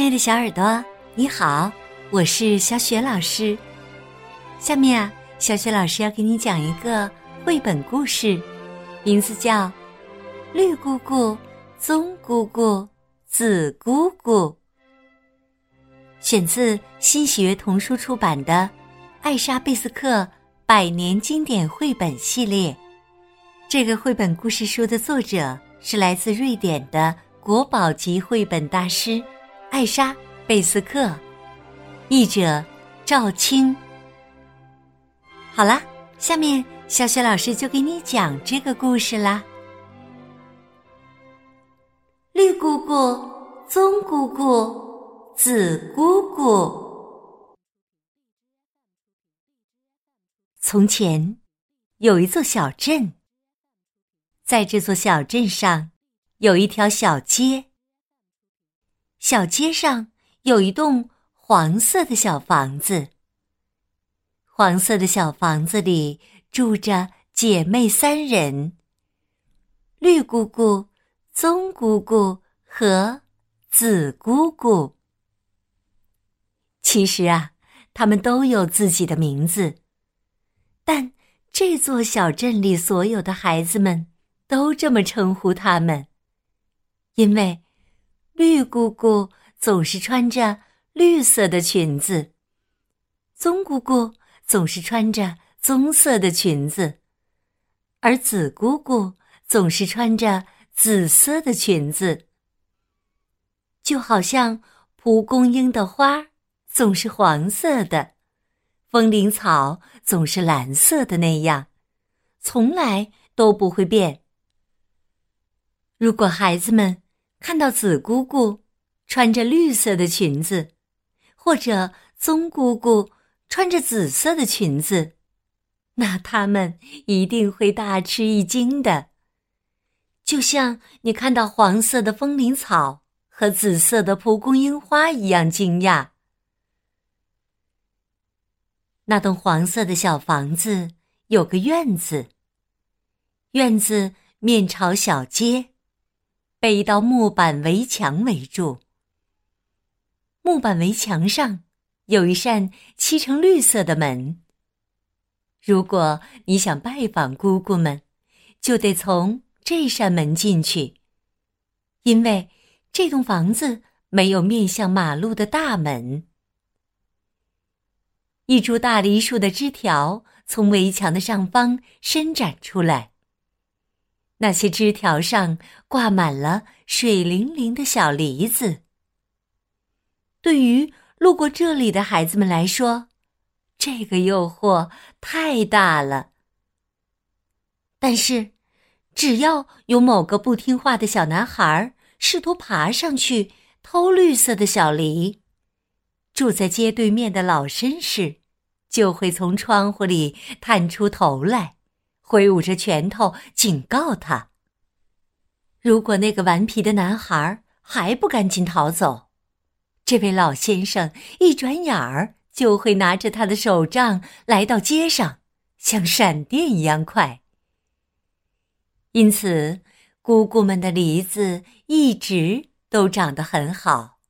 亲爱的小耳朵，你好，我是小雪老师。下面啊，小雪老师要给你讲一个绘本故事，名字叫《绿姑姑、棕姑姑、紫姑姑》，选自新喜悦童书出版的《艾莎贝斯克百年经典绘本系列》。这个绘本故事书的作者是来自瑞典的国宝级绘本大师。艾莎·贝斯克，译者赵青。好啦，下面小雪老师就给你讲这个故事啦。绿姑姑、棕姑姑、紫姑姑。从前有一座小镇，在这座小镇上有一条小街。小街上有一栋黄色的小房子。黄色的小房子里住着姐妹三人：绿姑姑、棕姑姑和紫姑姑。其实啊，他们都有自己的名字，但这座小镇里所有的孩子们都这么称呼他们，因为。绿姑姑总是穿着绿色的裙子，棕姑姑总是穿着棕色的裙子，而紫姑姑总是穿着紫色的裙子。就好像蒲公英的花总是黄色的，风铃草总是蓝色的那样，从来都不会变。如果孩子们，看到紫姑姑穿着绿色的裙子，或者棕姑姑穿着紫色的裙子，那他们一定会大吃一惊的。就像你看到黄色的风铃草和紫色的蒲公英花一样惊讶。那栋黄色的小房子有个院子，院子面朝小街。被一道木板围墙围住。木板围墙上有一扇漆成绿色的门。如果你想拜访姑姑们，就得从这扇门进去，因为这栋房子没有面向马路的大门。一株大梨树的枝条从围墙的上方伸展出来。那些枝条上挂满了水灵灵的小梨子。对于路过这里的孩子们来说，这个诱惑太大了。但是，只要有某个不听话的小男孩试图爬上去偷绿色的小梨，住在街对面的老绅士就会从窗户里探出头来。挥舞着拳头警告他：“如果那个顽皮的男孩还不赶紧逃走，这位老先生一转眼儿就会拿着他的手杖来到街上，像闪电一样快。”因此，姑姑们的梨子一直都长得很好。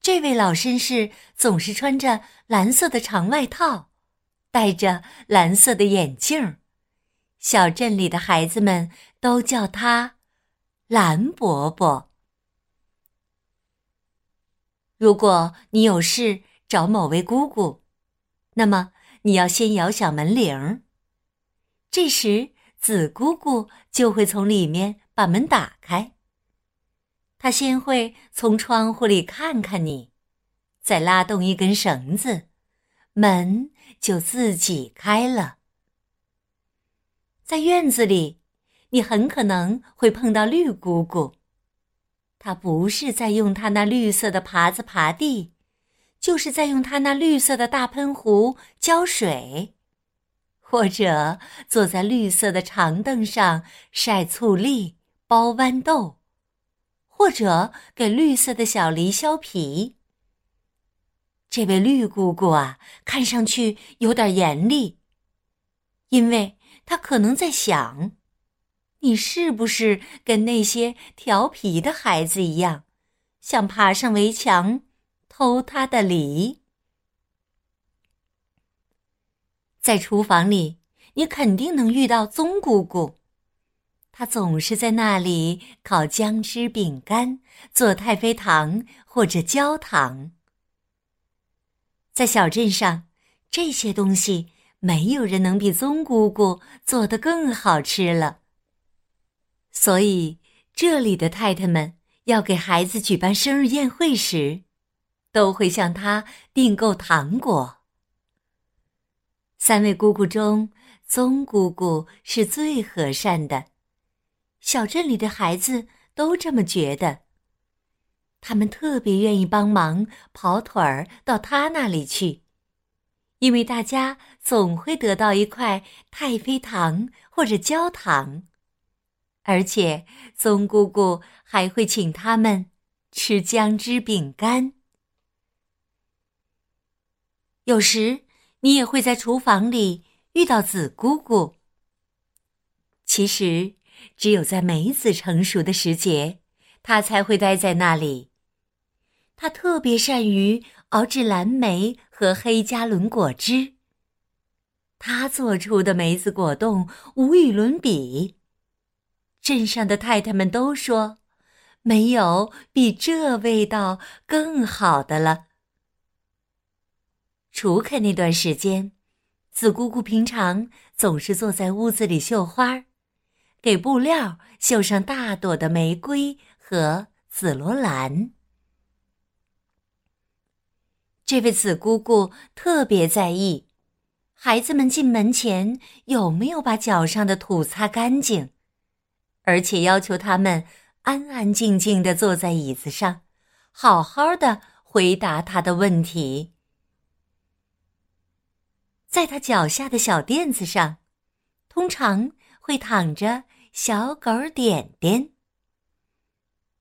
这位老绅士总是穿着蓝色的长外套。戴着蓝色的眼镜小镇里的孩子们都叫他蓝伯伯。如果你有事找某位姑姑，那么你要先摇响门铃这时，紫姑姑就会从里面把门打开。她先会从窗户里看看你，再拉动一根绳子。门就自己开了。在院子里，你很可能会碰到绿姑姑。她不是在用她那绿色的耙子耙地，就是在用她那绿色的大喷壶浇水，或者坐在绿色的长凳上晒醋栗、剥豌豆，或者给绿色的小梨削皮。这位绿姑姑啊，看上去有点严厉，因为她可能在想：你是不是跟那些调皮的孩子一样，想爬上围墙偷他的梨。在厨房里，你肯定能遇到棕姑姑，她总是在那里烤姜汁饼干、做太妃糖或者焦糖。在小镇上，这些东西没有人能比棕姑姑做的更好吃了。所以，这里的太太们要给孩子举办生日宴会时，都会向她订购糖果。三位姑姑中，棕姑姑是最和善的，小镇里的孩子都这么觉得。他们特别愿意帮忙跑腿儿到他那里去，因为大家总会得到一块太妃糖或者焦糖，而且棕姑姑还会请他们吃姜汁饼干。有时。你也会在厨房里遇到紫姑姑。其实，只有在梅子成熟的时节，她才会待在那里。他特别善于熬制蓝莓和黑加仑果汁。他做出的梅子果冻无与伦比。镇上的太太们都说，没有比这味道更好的了。除开那段时间，紫姑姑平常总是坐在屋子里绣花，给布料绣上大朵的玫瑰和紫罗兰。这位紫姑姑特别在意，孩子们进门前有没有把脚上的土擦干净，而且要求他们安安静静的坐在椅子上，好好的回答他的问题。在他脚下的小垫子上，通常会躺着小狗点点。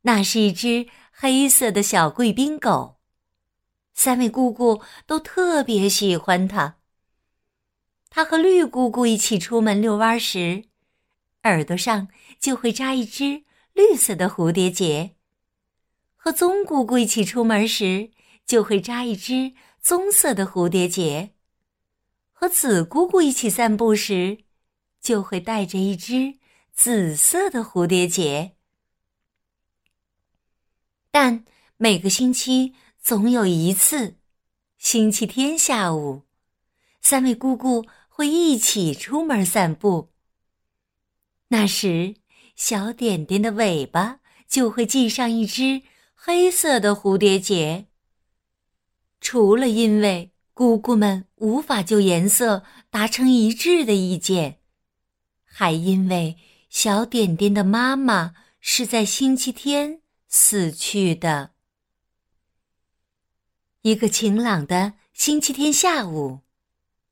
那是一只黑色的小贵宾狗，三位姑姑都特别喜欢它。它和绿姑姑一起出门遛弯时，耳朵上就会扎一只绿色的蝴蝶结；和棕姑姑一起出门时，就会扎一只棕色的蝴蝶结。和紫姑姑一起散步时，就会带着一只紫色的蝴蝶结。但每个星期总有一次，星期天下午，三位姑姑会一起出门散步。那时，小点点的尾巴就会系上一只黑色的蝴蝶结。除了因为。姑姑们无法就颜色达成一致的意见，还因为小点点的妈妈是在星期天死去的。一个晴朗的星期天下午，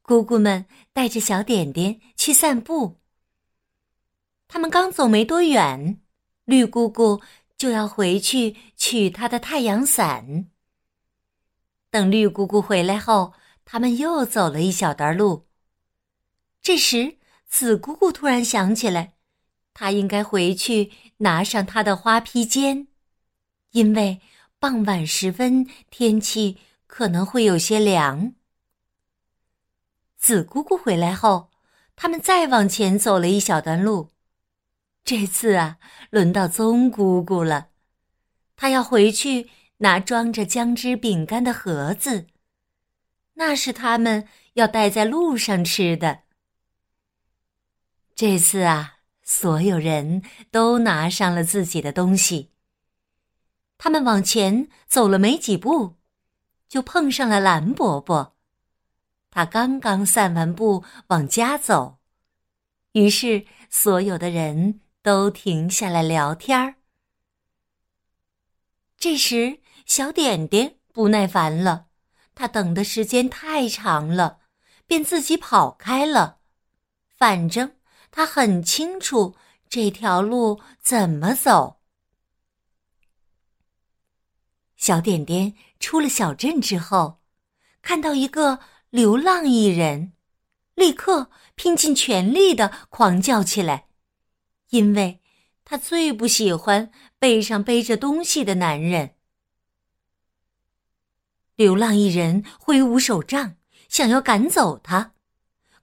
姑姑们带着小点点去散步。他们刚走没多远，绿姑姑就要回去取她的太阳伞。等绿姑姑回来后，他们又走了一小段路。这时，紫姑姑突然想起来，她应该回去拿上她的花披肩，因为傍晚时分天气可能会有些凉。紫姑姑回来后，他们再往前走了一小段路。这次啊，轮到棕姑姑了，她要回去。拿装着姜汁饼干的盒子，那是他们要带在路上吃的。这次啊，所有人都拿上了自己的东西。他们往前走了没几步，就碰上了蓝伯伯。他刚刚散完步往家走，于是所有的人都停下来聊天儿。这时。小点点不耐烦了，他等的时间太长了，便自己跑开了。反正他很清楚这条路怎么走。小点点出了小镇之后，看到一个流浪艺人，立刻拼尽全力的狂叫起来，因为他最不喜欢背上背着东西的男人。流浪艺人挥舞手杖，想要赶走他，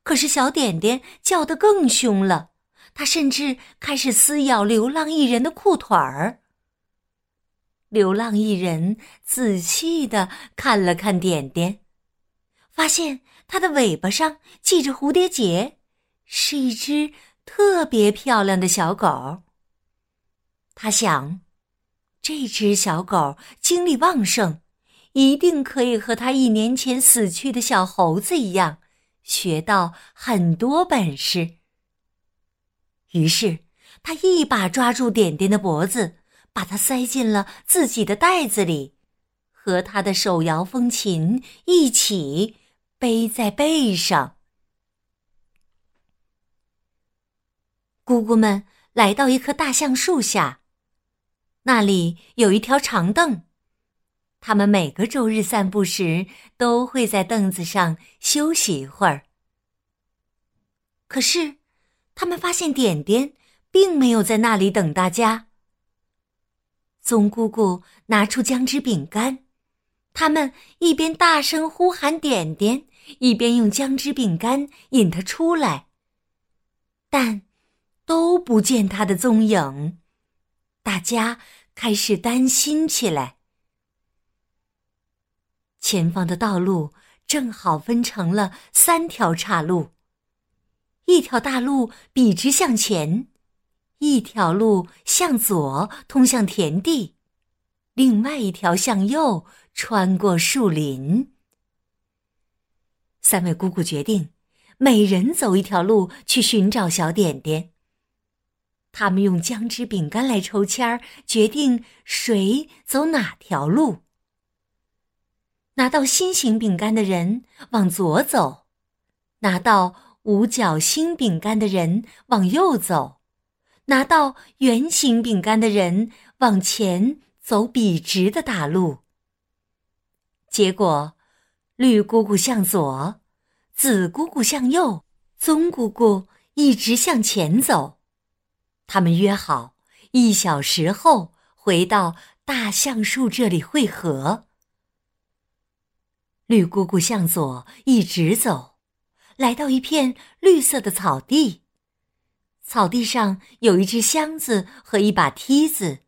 可是小点点叫得更凶了，他甚至开始撕咬流浪艺人的裤腿儿。流浪艺人仔细的看了看点点，发现它的尾巴上系着蝴蝶结，是一只特别漂亮的小狗。他想，这只小狗精力旺盛。一定可以和他一年前死去的小猴子一样，学到很多本事。于是，他一把抓住点点的脖子，把它塞进了自己的袋子里，和他的手摇风琴一起背在背上。姑姑们来到一棵大橡树下，那里有一条长凳。他们每个周日散步时都会在凳子上休息一会儿。可是，他们发现点点并没有在那里等大家。棕姑姑拿出姜汁饼干，他们一边大声呼喊点点，一边用姜汁饼干引他出来，但都不见他的踪影。大家开始担心起来。前方的道路正好分成了三条岔路，一条大路笔直向前，一条路向左通向田地，另外一条向右穿过树林。三位姑姑决定，每人走一条路去寻找小点点。他们用姜汁饼干来抽签儿，决定谁走哪条路。拿到心形饼干的人往左走，拿到五角星饼干的人往右走，拿到圆形饼干的人往前走笔直的大路。结果，绿姑姑向左，紫姑姑向右，棕姑姑一直向前走。他们约好一小时后回到大橡树这里汇合。绿姑姑向左一直走，来到一片绿色的草地。草地上有一只箱子和一把梯子，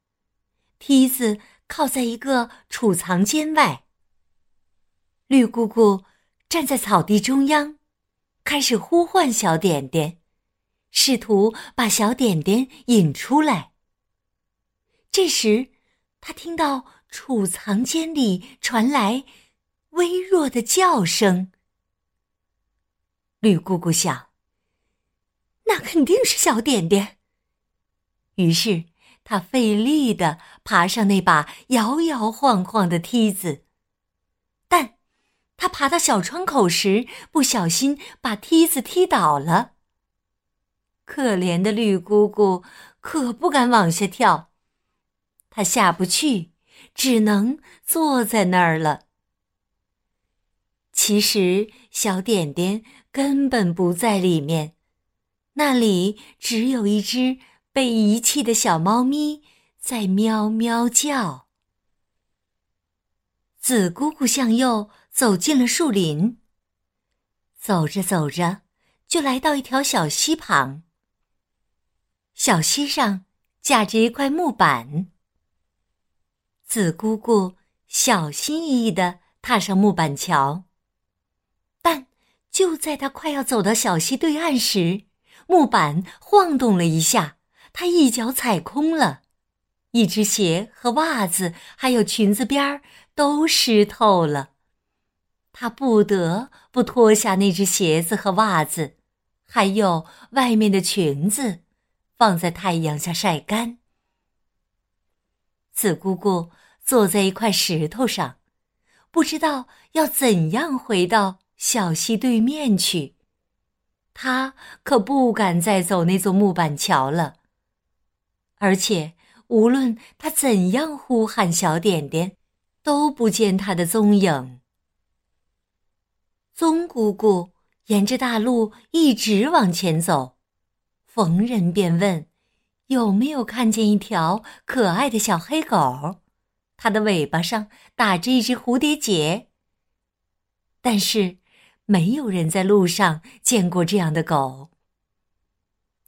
梯子靠在一个储藏间外。绿姑姑站在草地中央，开始呼唤小点点，试图把小点点引出来。这时，她听到储藏间里传来。微弱的叫声。绿姑姑想，那肯定是小点点。于是，他费力的爬上那把摇摇晃晃的梯子，但他爬到小窗口时，不小心把梯子踢倒了。可怜的绿姑姑可不敢往下跳，她下不去，只能坐在那儿了。其实，小点点根本不在里面，那里只有一只被遗弃的小猫咪在喵喵叫。紫姑姑向右走进了树林，走着走着，就来到一条小溪旁。小溪上架着一块木板，紫姑姑小心翼翼地踏上木板桥。但就在他快要走到小溪对岸时，木板晃动了一下，他一脚踩空了，一只鞋和袜子还有裙子边儿都湿透了。他不得不脱下那只鞋子和袜子，还有外面的裙子，放在太阳下晒干。紫姑姑坐在一块石头上，不知道要怎样回到。小溪对面去，他可不敢再走那座木板桥了。而且，无论他怎样呼喊小点点，都不见他的踪影。棕姑姑沿着大路一直往前走，逢人便问：“有没有看见一条可爱的小黑狗？它的尾巴上打着一只蝴蝶结。”但是没有人在路上见过这样的狗。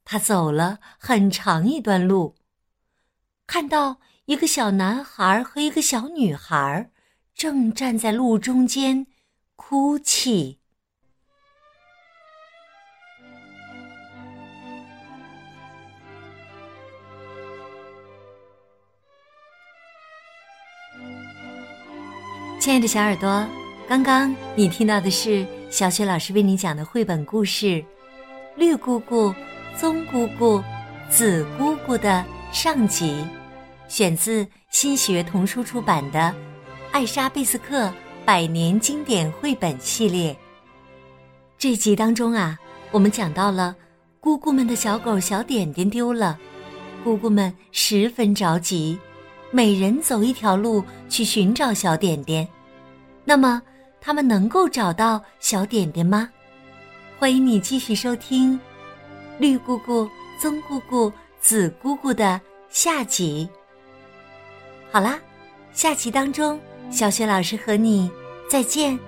他走了很长一段路，看到一个小男孩和一个小女孩正站在路中间哭泣。亲爱的小耳朵，刚刚你听到的是小雪老师为你讲的绘本故事《绿姑姑、棕姑姑、紫姑姑》的上集，选自新学童书出版的《艾莎贝斯克百年经典绘本系列》。这集当中啊，我们讲到了姑姑们的小狗小点点丢了，姑姑们十分着急。每人走一条路去寻找小点点，那么他们能够找到小点点吗？欢迎你继续收听《绿姑姑、棕姑姑、紫姑姑》的下集。好啦，下集当中，小雪老师和你再见。